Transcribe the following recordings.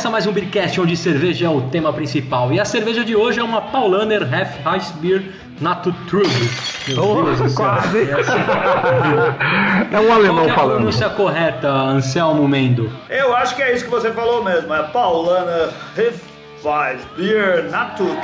começa mais um Beercast, onde cerveja é o tema principal. E a cerveja de hoje é uma Paulaner Half Ice Beer Natu Trub. Oh, quase. é um alemão Qual é a falando. pronúncia correta, Anselmo Mendo? Eu acho que é isso que você falou mesmo, é Paulana Refaz Beer Natutu.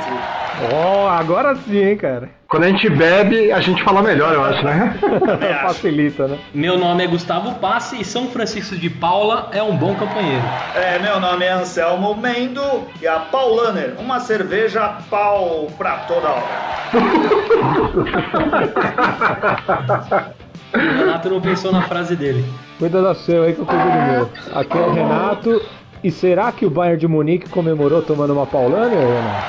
Oh, agora sim, hein, cara. Quando a gente bebe, a gente fala melhor, eu acho, né? acho. Facilita, né? Meu nome é Gustavo Passe e São Francisco de Paula é um bom companheiro. É, meu nome é Anselmo Mendo e a Paulaner, uma cerveja pau pra toda hora. O Renato não pensou na frase dele. Cuida da seu aí que eu cuido do meu. Aqui é o Renato. E será que o Bayern de Munique comemorou tomando uma Paulana, Renato?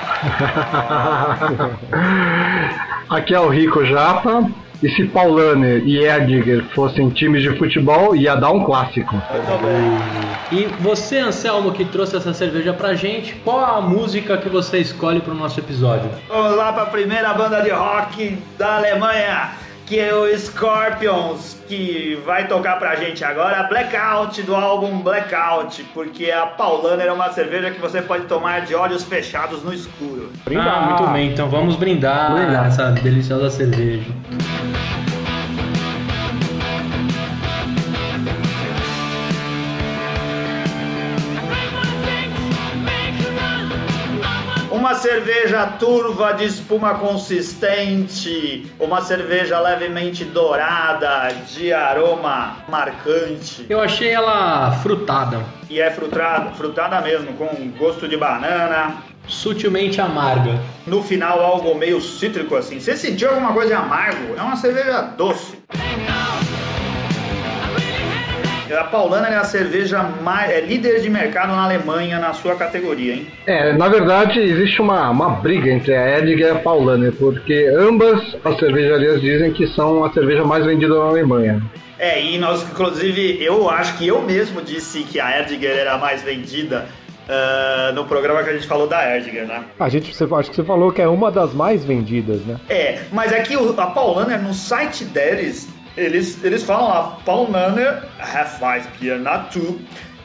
Aqui é o Rico Japa. E se Paulaner e Erdiger fossem times de futebol, ia dar um clássico. E você, Anselmo, que trouxe essa cerveja pra gente, qual a música que você escolhe pro nosso episódio? Vamos lá para a primeira banda de rock da Alemanha, que é o Scorpions, que vai tocar pra gente agora Blackout do álbum Blackout, porque a Paulaner é uma cerveja que você pode tomar de olhos fechados no escuro. Ah, muito bem, então vamos brindar, Brindar. essa deliciosa cerveja. Cerveja turva de espuma consistente, uma cerveja levemente dourada, de aroma marcante. Eu achei ela frutada, E é frutada, frutada mesmo, com gosto de banana. sutilmente amarga. No final, algo meio cítrico assim. Você sentiu alguma coisa de amargo? É uma cerveja doce. A Paulana é a cerveja mais, é líder de mercado na Alemanha na sua categoria, hein? É, na verdade, existe uma, uma briga entre a Erdiger e a Paulaner, porque ambas as cervejarias dizem que são a cerveja mais vendida na Alemanha. É, e nós, inclusive, eu acho que eu mesmo disse que a Erdiger era a mais vendida ah, no programa que a gente falou da Erdiger, né? A gente, você, acho que você falou que é uma das mais vendidas, né? É, mas aqui o- a Paulaner, no site deles, eles, eles falam lá, Paulaner Hefeweizen Natu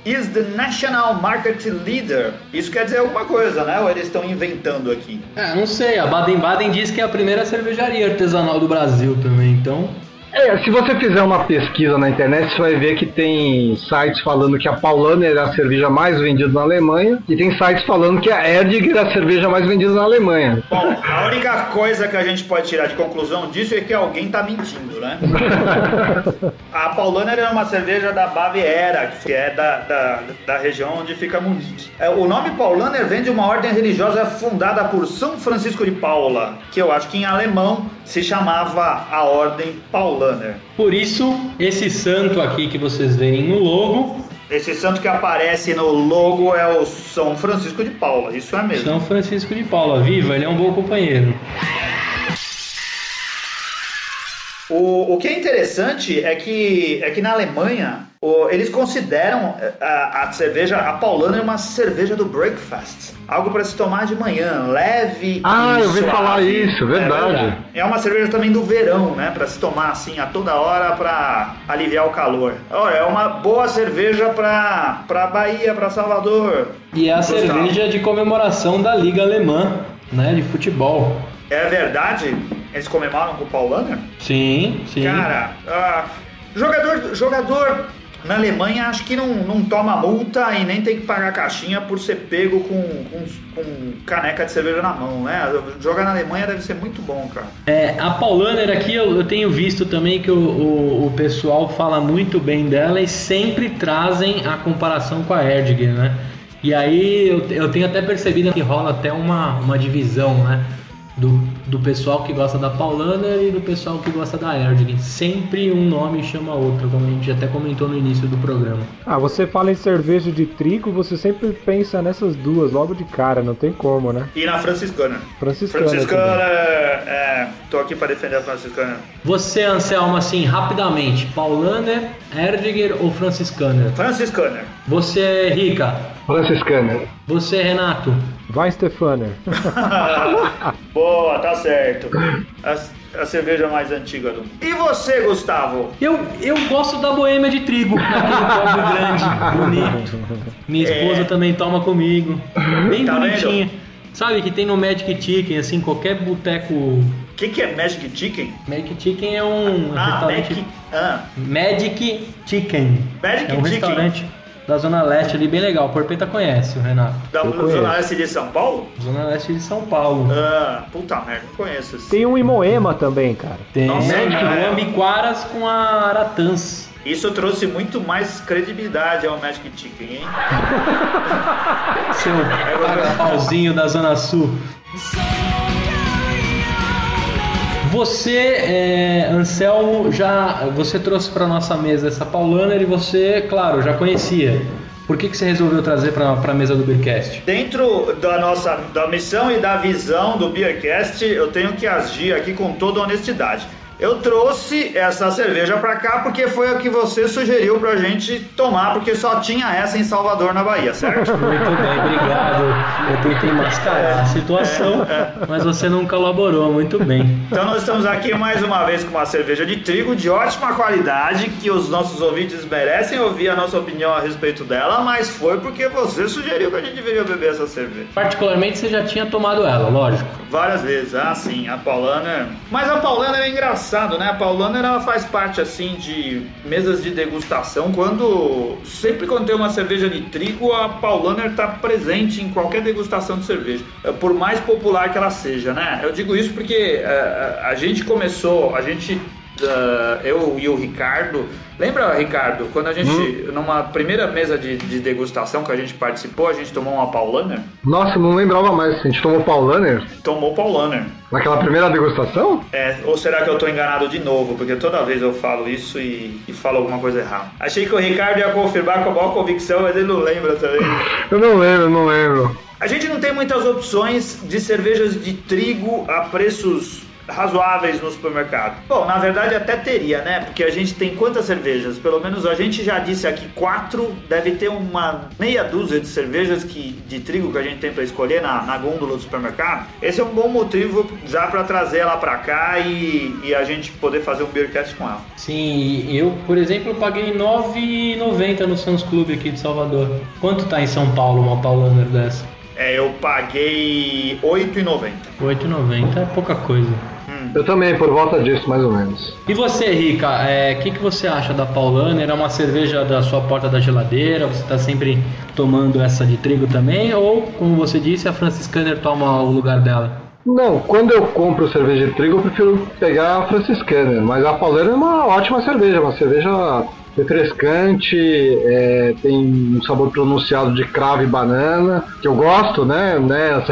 is the national market leader. Isso quer dizer alguma coisa, né? Ou eles estão inventando aqui? É, não sei, a Baden-Baden diz que é a primeira cervejaria artesanal do Brasil também, então... É, se você fizer uma pesquisa na internet, você vai ver que tem sites falando que a Paulaner é a cerveja mais vendida na Alemanha, e tem sites falando que a Erdiger é a cerveja mais vendida na Alemanha. Bom, a única coisa que a gente pode tirar de conclusão disso é que alguém tá mentindo, né? A Paulaner é uma cerveja da Baviera, que é da, da, da região onde fica Munique. É, O nome Paulaner vem de uma ordem religiosa fundada por São Francisco de Paula, que eu acho que em alemão se chamava a Ordem Paulaner. Por isso, esse santo aqui que vocês veem no logo, Esse santo que aparece no logo é o São Francisco de Paula, isso é mesmo. São Francisco de Paula. Viva, ele é um bom companheiro. O, o que é interessante é que, é que na Alemanha eles consideram eh, a, a cerveja, a Paulaner, uma cerveja do breakfast. Algo para se tomar de manhã, leve Ah, e eu ouvi falar isso, verdade. É, é uma cerveja também do verão, né? Para se tomar assim a toda hora para aliviar o calor. Olha, é uma boa cerveja para para Bahia, para Salvador. E é a Gustavo. cerveja de comemoração da Liga Alemã, né, de futebol. É verdade? Eles comemoram com o Paulaner? Sim, sim. Cara, ah, jogador, jogador na Alemanha acho que não, não toma multa e nem tem que pagar caixinha por ser pego com, com, com caneca de cerveja na mão, né? Jogar na Alemanha deve ser muito bom, cara. É, a Paulaner aqui eu, eu tenho visto também que o, o, o pessoal fala muito bem dela e sempre trazem a comparação com a Erdiger, né? E aí eu, eu tenho até percebido que rola até uma, uma divisão, né? Do, do pessoal que gosta da Paulaner e do pessoal que gosta da Erdiger. Sempre um nome chama outro, como a gente até comentou no início do programa. Ah, você fala em cerveja de trigo, você sempre pensa nessas duas logo de cara, não tem como, né? E na franciscana. Franciscana. Franciscana, é, tô aqui para defender a franciscana. Você, Anselmo, assim, rapidamente, Paulaner, Erdiger ou franciscaner? Franciscaner. Você, Rica? Franciscaner. Você, Renato? Vai, Stefaner. Boa, tá certo. A, a cerveja mais antiga do mundo. E você, Gustavo? Eu, eu gosto da boêmia de trigo, naquele copo grande, bonito. Minha esposa É. também toma comigo. Bem Tá bonitinha. Sabe que tem no Magic Chicken, assim, qualquer boteco. O que, que é Magic Chicken? Magic Chicken é um Ah, restaurante. Magic. Ah, Magic Chicken. Magic é um Chicken. restaurante da Zona Leste ali, bem legal. Porpeta conhece, o Renato. da Eu Zona conheço. Leste de São Paulo? Zona Leste de São Paulo. Ah, puta merda, não conheço esse. Tem um em Moema também, cara. Tem Nossa, né, cara. o Ambiquaras com a Aratãs. Isso trouxe muito mais credibilidade ao Magic Chicken, hein? Seu pauzinho da Zona Sul. Você, é, Anselmo, já você trouxe para nossa mesa essa Paulaner e você, claro, já conhecia. Por que, que você resolveu trazer para a mesa do Beercast? Dentro da nossa da missão e da visão do Beercast, eu tenho que agir aqui com toda honestidade. Eu trouxe essa cerveja pra cá porque foi a que você sugeriu pra gente tomar, porque só tinha essa em Salvador, na Bahia, certo? Muito bem, obrigado. Eu tentei mascarar a situação, mas você não colaborou. Muito bem. Então nós estamos aqui mais uma vez com uma cerveja de trigo de ótima qualidade, que os nossos ouvintes merecem ouvir a nossa opinião a respeito dela, mas foi porque você sugeriu que a gente deveria beber essa cerveja. Particularmente, você já tinha tomado ela, lógico. Várias vezes, ah sim, a Paulaner. Mas a Paulaner é engraçado, né? A Paulaner ela faz parte assim de mesas de degustação. Quando sempre quando tem uma cerveja de trigo, a Paulaner tá presente em qualquer degustação de cerveja, eh, por mais popular que ela seja, né? Eu digo isso porque eh, a gente começou, a gente eh, eu e o Ricardo. Lembra, Ricardo, quando a gente, numa primeira mesa de, de degustação que a gente participou, a gente tomou uma Paulaner? Nossa, não lembrava mais. A gente tomou Paulaner Tomou Paulaner. naquela primeira degustação? É, ou será que eu tô enganado de novo? Porque toda vez eu falo isso e, e falo alguma coisa errada. Achei que o Ricardo ia confirmar com a maior convicção, mas ele não lembra também. Eu não lembro, não lembro. A gente não tem muitas opções de cervejas de trigo a preços razoáveis no supermercado. Bom, na verdade até teria, né? Porque a gente tem quantas cervejas? Pelo menos a gente já disse aqui quatro, deve ter uma meia dúzia de cervejas que, de trigo que a gente tem para escolher na, na gôndola do supermercado. Esse é um bom motivo já para trazer ela para cá e, e a gente poder fazer um beercast com ela. Sim, eu, por exemplo, paguei R$ 9,90 no Suns Club aqui de Salvador. Quanto tá em São Paulo uma Paulaner dessa? É, eu paguei R$ 8,90. R$ 8,90 é pouca coisa. Eu também, por volta disso, mais ou menos. E você, Rica, o que, que você acha da Paulaner? É uma cerveja da sua porta da geladeira? Você está sempre tomando essa de trigo também? Ou, como você disse, a Franciscaner toma o lugar dela? Não, quando eu compro cerveja de trigo, eu prefiro pegar a franciscana. Mas a Paulaner é uma ótima cerveja, uma cerveja refrescante, é, tem um sabor pronunciado de cravo e banana, que eu gosto, né? né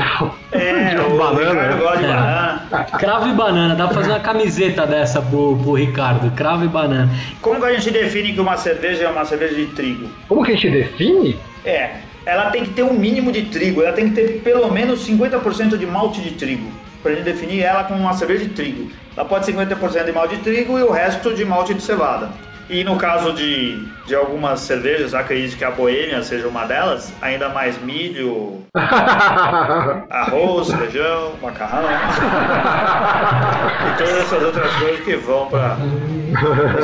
É, de o banana. Né? gosta de banana. Cravo e banana, dá pra fazer uma camiseta dessa pro, pro Ricardo. Cravo e banana. Como que a gente define que uma cerveja é uma cerveja de trigo? Como que a gente define? É, ela tem que ter um mínimo de trigo, ela tem que ter pelo menos 50% de malte de trigo. Pra gente definir ela como uma cerveja de trigo. Ela pode ser 50% de malte de trigo e o resto de malte de cevada. E no caso de, de algumas cervejas, acredito que a Boêmia seja uma delas, ainda mais milho, arroz, feijão, macarrão e todas essas outras coisas que vão para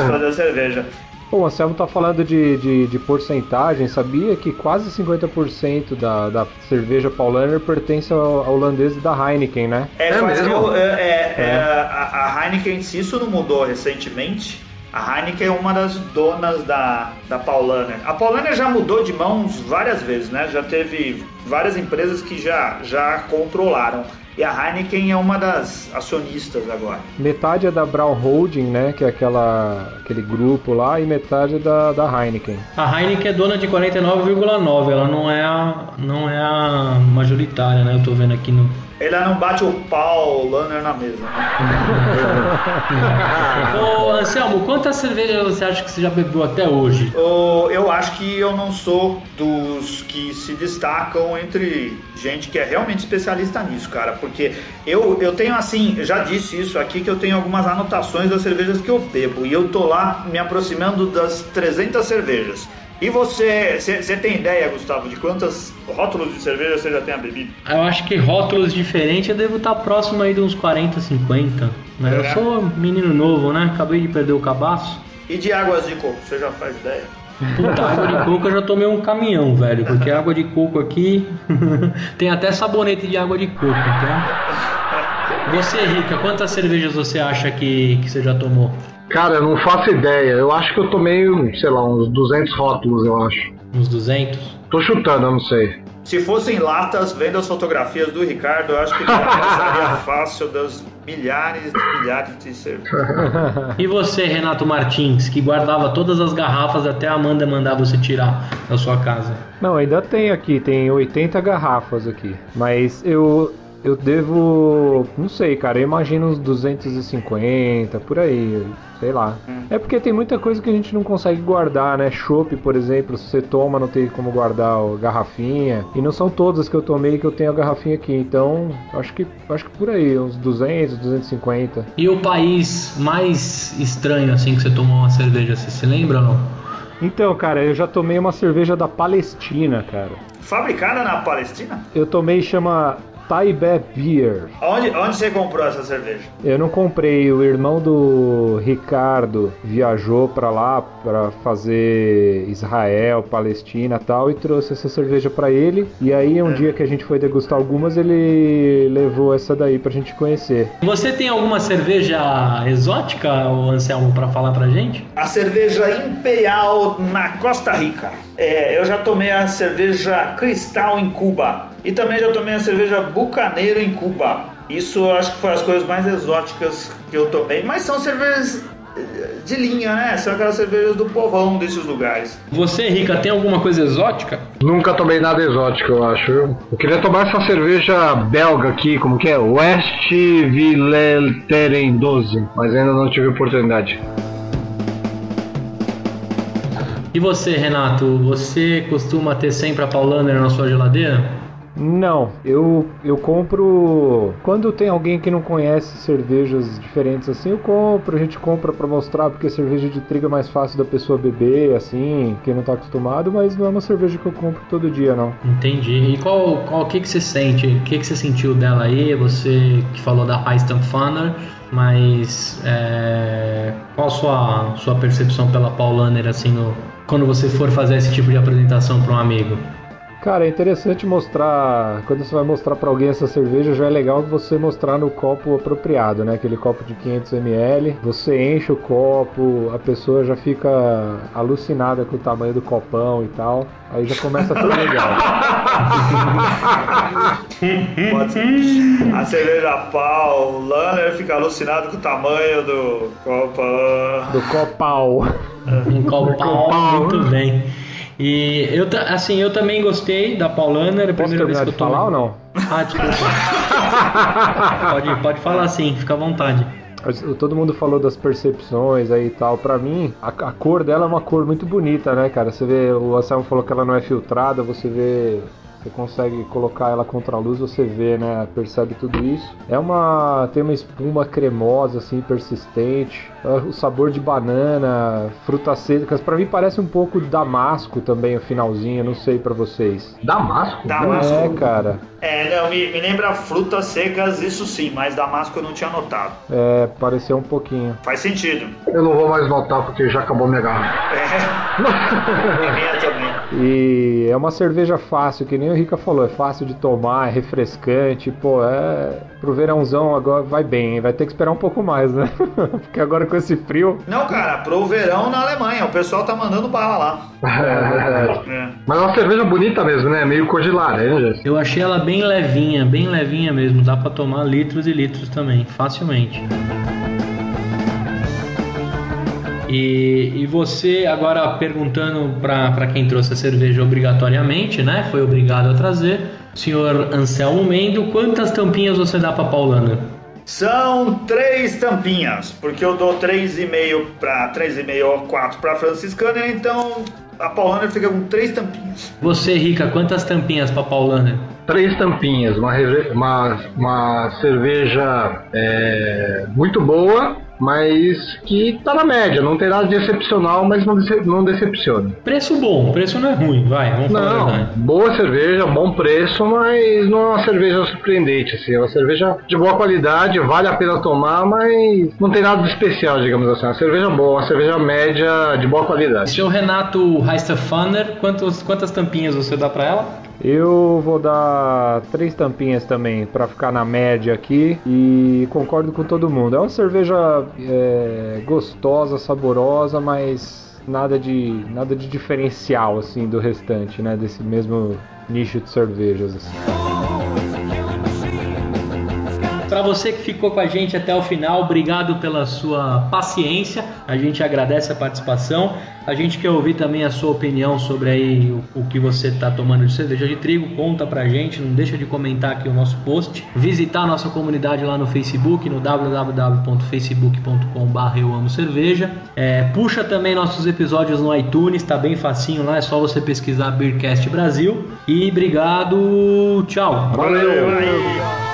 fazer a cerveja. Bom, o Anselmo tá falando de, de, de porcentagem, sabia que quase 50% da, da cerveja Paulaner pertence ao, holandês da Heineken, né? É, É mesmo? eu- é, é, é, a, a Heineken, se isso não mudou recentemente, a Heineken é uma das donas da, da Paulaner. A Paulaner já mudou de mãos várias vezes, né? Já teve várias empresas que já, já controlaram. E a Heineken é uma das acionistas agora. Metade é da Brown Holding, né? Que é aquela, aquele grupo lá, e metade é da, da Heineken. A Heineken é dona de 49,9, ela não é a, não é a majoritária, né? Eu tô vendo aqui no, Ele não bate o pau, Lanner na mesa. Né? Ô, Anselmo, quantas cervejas você acha que você já bebeu até hoje? eu acho que eu não sou dos que se destacam entre gente que é realmente especialista nisso, cara. Porque eu, eu tenho assim, já disse isso aqui, que eu tenho algumas anotações das cervejas que eu bebo. E eu tô lá me aproximando das 300 cervejas. E você, você tem ideia, Gustavo, de quantas rótulos de cerveja você já tem bebido? Eu acho que rótulos diferentes eu devo estar próximo aí de uns 40, 50. Né? É. Eu sou menino novo, né? Acabei de perder o cabaço. E de águas de coco, você já faz ideia? Puta, água de coco eu já tomei um caminhão, velho. Porque água de coco aqui tem até sabonete de água de coco, então. Você, Rica, quantas cervejas você acha que, que você já tomou? Cara, eu não faço ideia. Eu acho que eu tomei, sei lá, uns 200 rótulos, eu acho. Uns 200? Tô chutando, eu não sei. Se fossem latas, vendo as fotografias do Ricardo, eu acho que já passaria fácil das milhares e milhares de cervejas. e você, Renato Martins, que guardava todas as garrafas até a Amanda mandar você tirar da sua casa? Não, ainda tem aqui, tem 80 garrafas aqui. Mas eu eu devo. Não sei, cara. Eu imagino uns 250, por aí. Sei lá. Hum. É porque tem muita coisa que a gente não consegue guardar, né? Chopp, por exemplo, se você toma, não tem como guardar a garrafinha. E não são todas que eu tomei que eu tenho a garrafinha aqui. Então, acho que acho que por aí, uns 200, 250. E o país mais estranho, assim, que você tomou uma cerveja, você se lembra ou não? Então, cara, eu já tomei uma cerveja da Palestina, cara. Fabricada na Palestina? Eu tomei, chama Taibé Beer. Onde, onde você comprou essa cerveja? Eu não comprei. O irmão do Ricardo viajou para lá para fazer Israel, Palestina tal e trouxe essa cerveja para ele. E aí um é. dia que a gente foi degustar algumas, ele levou essa daí pra gente conhecer. Você tem alguma cerveja exótica, Anselmo, para falar pra gente? A cerveja Imperial na Costa Rica. É, eu já tomei a cerveja Cristal em Cuba. E também já tomei a cerveja Bucaneiro em Cuba. Isso eu acho que foi as coisas mais exóticas que eu tomei. Mas são cervejas eh, de linha, né? São aquelas cervejas do povão desses lugares. Você, Rica, tem alguma coisa exótica? Nunca tomei nada exótico, eu acho. Eu queria tomar essa cerveja belga aqui, como que é? West Villeteren 12, mas ainda não tive oportunidade. E você, Renato, você costuma ter sempre a Paulaner na sua geladeira? Não, eu, eu compro. Quando tem alguém que não conhece cervejas diferentes assim, eu compro. A gente compra para mostrar, porque cerveja de trigo é mais fácil da pessoa beber, assim, quem não tá acostumado, mas não é uma cerveja que eu compro todo dia, não. Entendi. E qual, qual que, que você sente? O que, que você sentiu dela aí? Você que falou da High Stamp Funner, mas é, qual a sua, sua percepção pela Paulaner, assim, no, quando você for fazer esse tipo de apresentação para um amigo? Cara, é interessante mostrar. Quando você vai mostrar para alguém essa cerveja, já é legal você mostrar no copo apropriado, né? Aquele copo de 500 ml. Você enche o copo, a pessoa já fica alucinada com o tamanho do copão e tal. Aí já começa tudo legal. a cerveja pau, o Lanner fica alucinado com o tamanho do copão. Do copal. Um copal, muito bem. E eu, assim, eu também gostei da Paulaner. Posso terminar de falar ou não? Ah, desculpa. pode, pode falar sim, fica à vontade. Todo mundo falou das percepções aí e tal. Pra mim, a, a, cor dela é uma cor muito bonita, né, cara? Você vê, o Anselmo falou que ela não é filtrada, você vê você consegue colocar ela contra a luz, você vê, né? Percebe tudo isso. É uma. tem uma espuma cremosa, assim, persistente. É, o sabor de banana, frutas secas. Para mim parece um pouco damasco também o finalzinho, não sei para vocês. Damasco? Damasco. É, cara. É, não, me, me lembra frutas secas, isso sim, mas damasco eu não tinha notado. É, pareceu um pouquinho. Faz sentido. Eu não vou mais notar porque já acabou minha garrafa. É. minha também. E é uma cerveja fácil, que nem o Rica falou, é fácil de tomar, é refrescante, pô, é pro verãozão agora vai bem, vai ter que esperar um pouco mais, né? Porque agora com esse frio. Não, cara, pro verão na Alemanha, o pessoal tá mandando bala lá. É, é verdade. É. Mas é uma cerveja bonita mesmo, né? Meio cor de laranja. Eu achei ela bem levinha, bem levinha mesmo, dá para tomar litros e litros também, facilmente. E, e você agora perguntando para quem trouxe a cerveja obrigatoriamente, né? Foi obrigado a trazer. senhor Anselmo Mendo, quantas tampinhas você dá para Paulana? São três tampinhas, porque eu dou 3,5 para 3,5 ou 4 para franciscana, então a Paulana fica com três tampinhas. Você, Rica, quantas tampinhas para Paulana? Três tampinhas, uma, uma, uma cerveja é, muito boa, mas que tá na média, não tem nada de excepcional, mas não, dece não decepciona. Preço bom, preço não é ruim, vai, vamos falar não, a verdade. Boa cerveja, bom preço, mas não é uma cerveja surpreendente, assim, é uma cerveja de boa qualidade, vale a pena tomar, mas não tem nada de especial, digamos assim, é uma cerveja boa, uma cerveja média de boa qualidade. Seu Renato Heisterfanner, quantos, quantas tampinhas você dá para ela? Eu vou dar três tampinhas também para ficar na média aqui e concordo com todo mundo. É uma cerveja é, gostosa, saborosa, mas nada de nada de diferencial assim do restante, né? Desse mesmo nicho de cervejas. Assim. Para você que ficou com a gente até o final, obrigado pela sua paciência. A gente agradece a participação. A gente quer ouvir também a sua opinião sobre aí o, o que você está tomando de cerveja de trigo. Conta pra gente, não deixa de comentar aqui o nosso post. Visitar a nossa comunidade lá no Facebook, no www.facebook.com.br eu amo cerveja. É, puxa também nossos episódios no iTunes, tá bem facinho lá, é só você pesquisar Beercast Brasil. E obrigado, tchau. Valeu. Valeu.